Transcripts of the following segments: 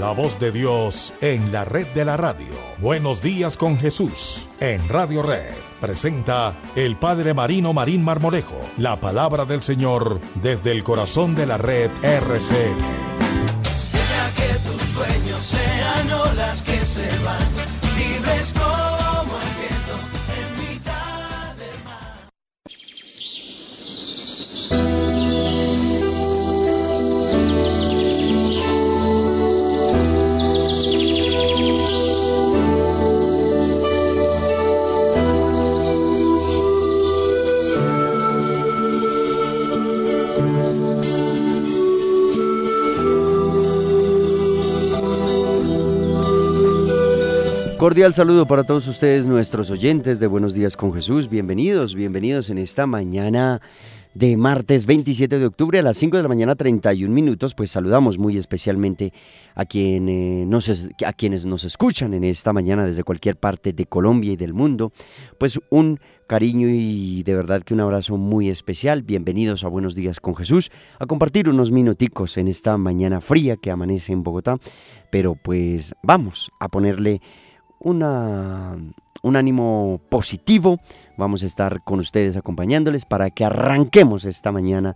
La voz de Dios en la red de la radio. Buenos días con Jesús en Radio Red. Presenta el Padre Marino Marín Marmolejo, la palabra del Señor desde el corazón de la red RCN. Deja que Cordial saludo para todos ustedes, nuestros oyentes de Buenos Días con Jesús. Bienvenidos, bienvenidos en esta mañana de martes 27 de octubre a las 5 de la mañana 31 minutos. Pues saludamos muy especialmente a, eh, a quienes nos escuchan en esta mañana desde cualquier parte de Colombia y del mundo. Pues un cariño y de verdad que un abrazo muy especial. Bienvenidos a Buenos Días con Jesús a compartir unos minuticos en esta mañana fría que amanece en Bogotá. Pero pues vamos a ponerle una, un ánimo positivo. Vamos a estar con ustedes acompañándoles para que arranquemos esta mañana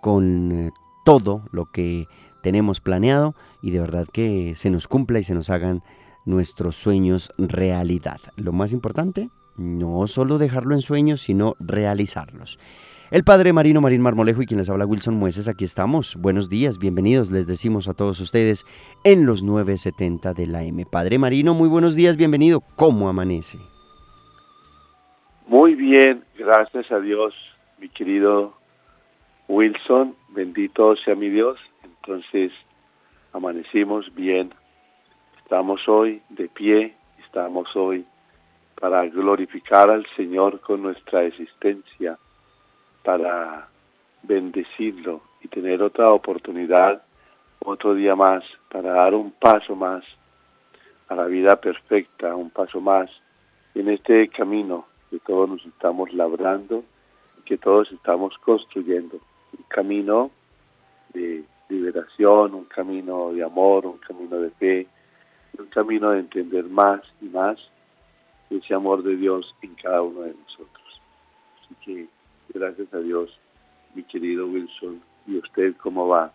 con eh, todo lo que tenemos planeado y de verdad que se nos cumpla y se nos hagan nuestros sueños realidad. Lo más importante, no solo dejarlo en sueños, sino realizarlos. El padre Marino Marín Marmolejo y quien les habla Wilson Mueces, aquí estamos. Buenos días, bienvenidos, les decimos a todos ustedes en los 970 de la M. Padre Marino, muy buenos días, bienvenido. ¿Cómo amanece? Muy bien, gracias a Dios, mi querido Wilson, bendito sea mi Dios. Entonces, amanecimos bien, estamos hoy de pie, estamos hoy para glorificar al Señor con nuestra existencia, para bendecirlo y tener otra oportunidad, otro día más, para dar un paso más a la vida perfecta, un paso más en este camino que todos nos estamos labrando, que todos estamos construyendo. Un camino de liberación, un camino de amor, un camino de fe, un camino de entender más y más ese amor de Dios en cada uno de nosotros. Así que gracias a Dios, mi querido Wilson, y usted cómo va.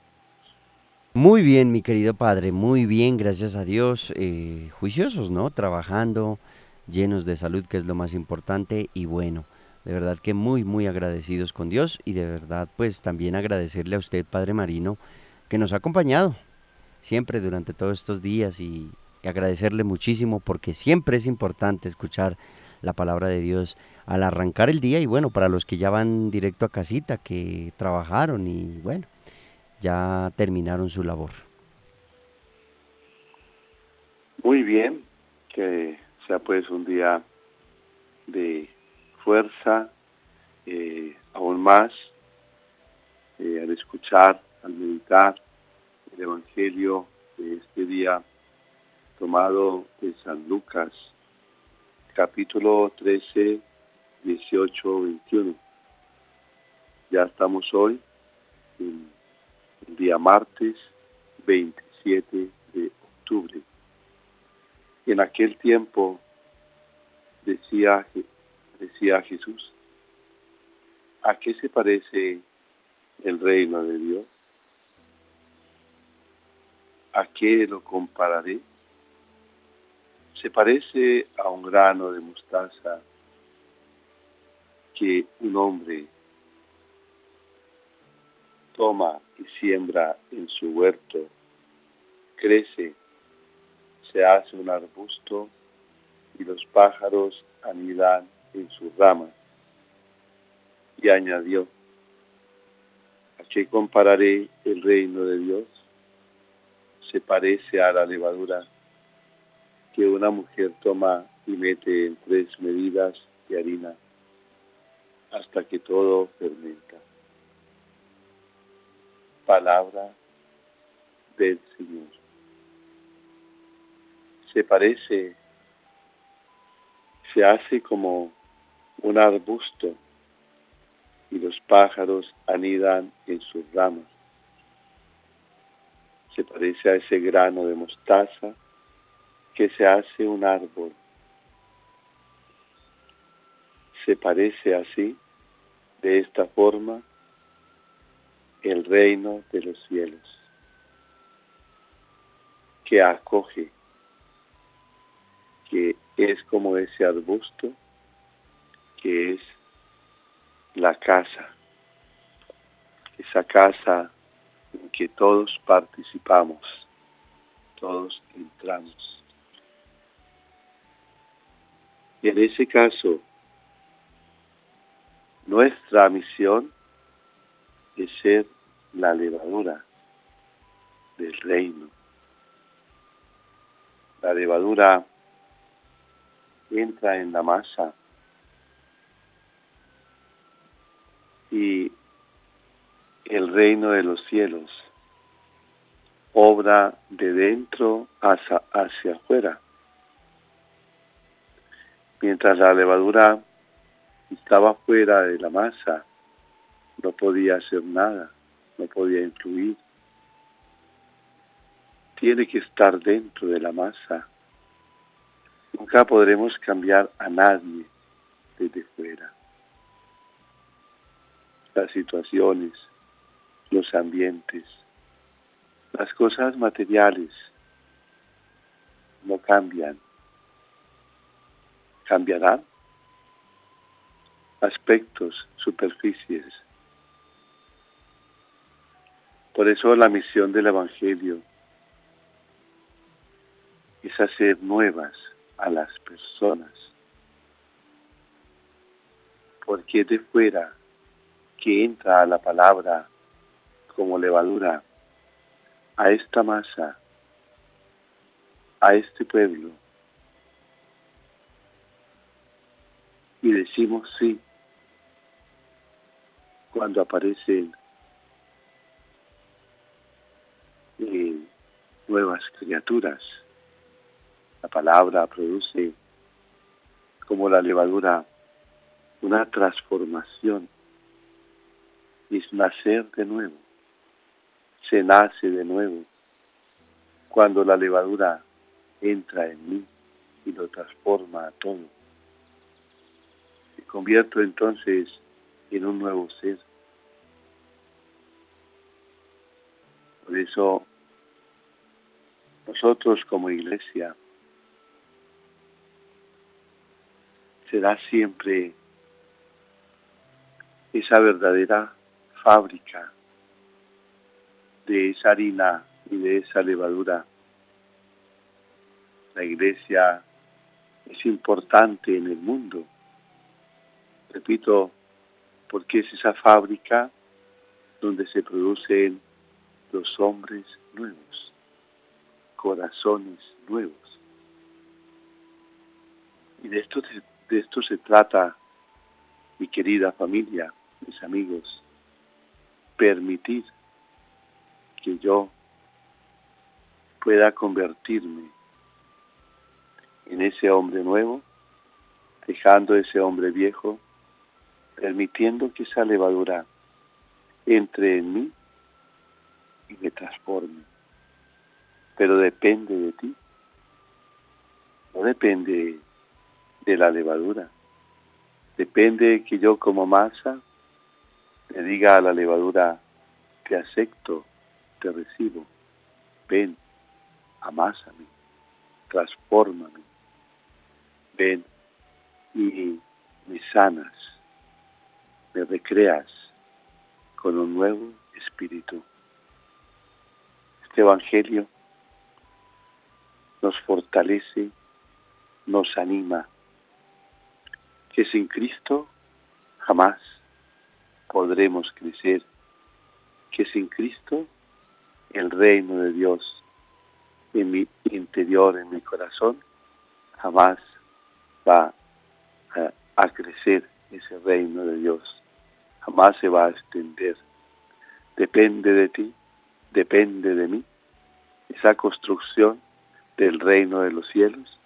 Muy bien, mi querido padre, muy bien, gracias a Dios. eh, juiciosos, ¿no? Trabajando, llenos de salud, que es lo más importante. Y bueno, de verdad que muy, muy agradecidos con Dios. Y de verdad, pues también agradecerle a usted, padre Marino, que nos ha acompañado siempre durante todos estos días. Y, y agradecerle muchísimo porque siempre es importante escuchar la palabra de Dios al arrancar el día. Y bueno, para los que ya van directo a casita, que trabajaron y bueno ya terminaron su labor. Muy bien, que sea pues un día de fuerza, eh, aún más, eh, al escuchar, al meditar el Evangelio de este día tomado de San Lucas, capítulo 13, 18, 21. Ya estamos hoy el día martes 27 de octubre. En aquel tiempo decía, decía Jesús, ¿a qué se parece el reino de Dios? ¿A qué lo compararé? Se parece a un grano de mostaza que un hombre toma y siembra en su huerto, crece, se hace un arbusto y los pájaros anidan en sus ramas. Y añadió, ¿a qué compararé el reino de Dios? Se parece a la levadura que una mujer toma y mete en tres medidas de harina hasta que todo fermenta. Palabra del Señor. Se parece, se hace como un arbusto y los pájaros anidan en sus ramas. se parece a ese grano de mostaza que se hace un árbol. Se parece así, de esta forma, el reino de los cielos, que acoge, que es como ese arbusto, que es la casa, esa casa en que todos participamos, todos entramos. Y en ese caso, nuestra misión es ser la levadura del reino. La levadura entra en la masa y el reino de los cielos obra de dentro hacia, hacia afuera. Mientras la levadura estaba fuera de la masa, no podía hacer nada, no podía influir. Tiene que estar dentro de la masa. Nunca podremos cambiar a nadie desde fuera. Las situaciones, los ambientes, las cosas materiales no cambian. Cambiarán aspectos, superficies. Por eso la misión del Evangelio es hacer nuevas a las personas. Porque de fuera que entra a la palabra como levadura a esta masa, a este pueblo, y decimos sí cuando aparecen eh, nuevas criaturas. La palabra produce como la levadura una transformación, es nacer de nuevo, se nace de nuevo cuando la levadura entra en mí y lo transforma a todo convierto entonces en un nuevo ser. Por eso nosotros como iglesia será siempre esa verdadera fábrica de esa harina y de esa levadura. La iglesia es importante en el mundo repito, porque es esa fábrica donde se producen los hombres nuevos, corazones nuevos. Y de esto, de esto se trata, mi querida familia, mis amigos, permitir que yo pueda convertirme en ese hombre nuevo, dejando ese hombre viejo permitiendo que esa levadura entre en mí me transforme. Pero depende de ti, no depende de la levadura, depende de que yo como masa le diga a la levadura, te acepto, te recibo, ven, amásame, transfórmame, ven y me sanas me recreas con un nuevo espíritu. Este Evangelio nos fortalece, nos anima, que sin Cristo jamás podremos crecer, que sin Cristo el reino de Dios en mi interior, en mi corazón, jamás va a, a crecer ese reino de Dios jamás se va a extender. Depende de ti, depende de mí, esa construcción del reino de los cielos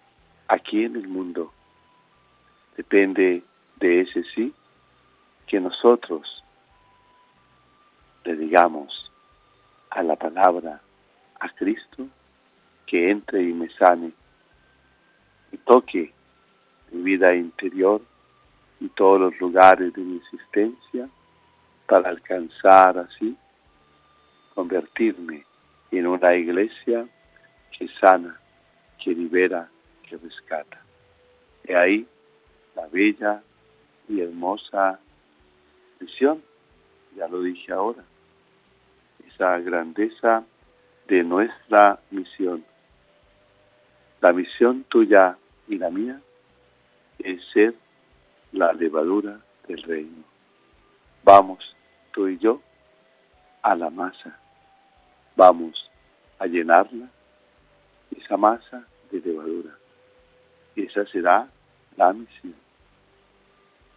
aquí en el mundo. Depende de ese sí que nosotros le digamos a la palabra, a Cristo que entre y me sane y toque mi vida interior y todos los lugares de mi existencia para alcanzar así convertirme en una iglesia que sana, que libera, que rescata. Y ahí la bella y hermosa misión, ya lo dije ahora, esa grandeza de nuestra misión. La misión tuya y la mía es ser la levadura del reino. Vamos, tú y yo, a la masa. Vamos a llenarla, esa masa de levadura. Esa será la misión.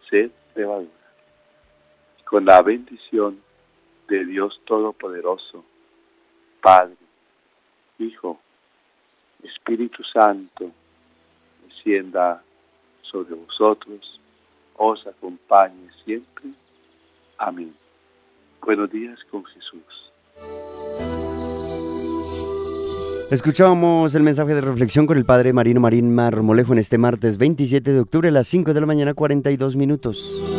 Ser levadura. Con la bendición de Dios Todopoderoso, Padre, Hijo, Espíritu Santo, descienda sobre vosotros, os acompañe siempre. Amén. Buenos días con Jesús. Escuchamos el mensaje de reflexión con el Padre Marino Marín Marmolejo en este martes 27 de octubre a las 5 de la mañana 42 minutos.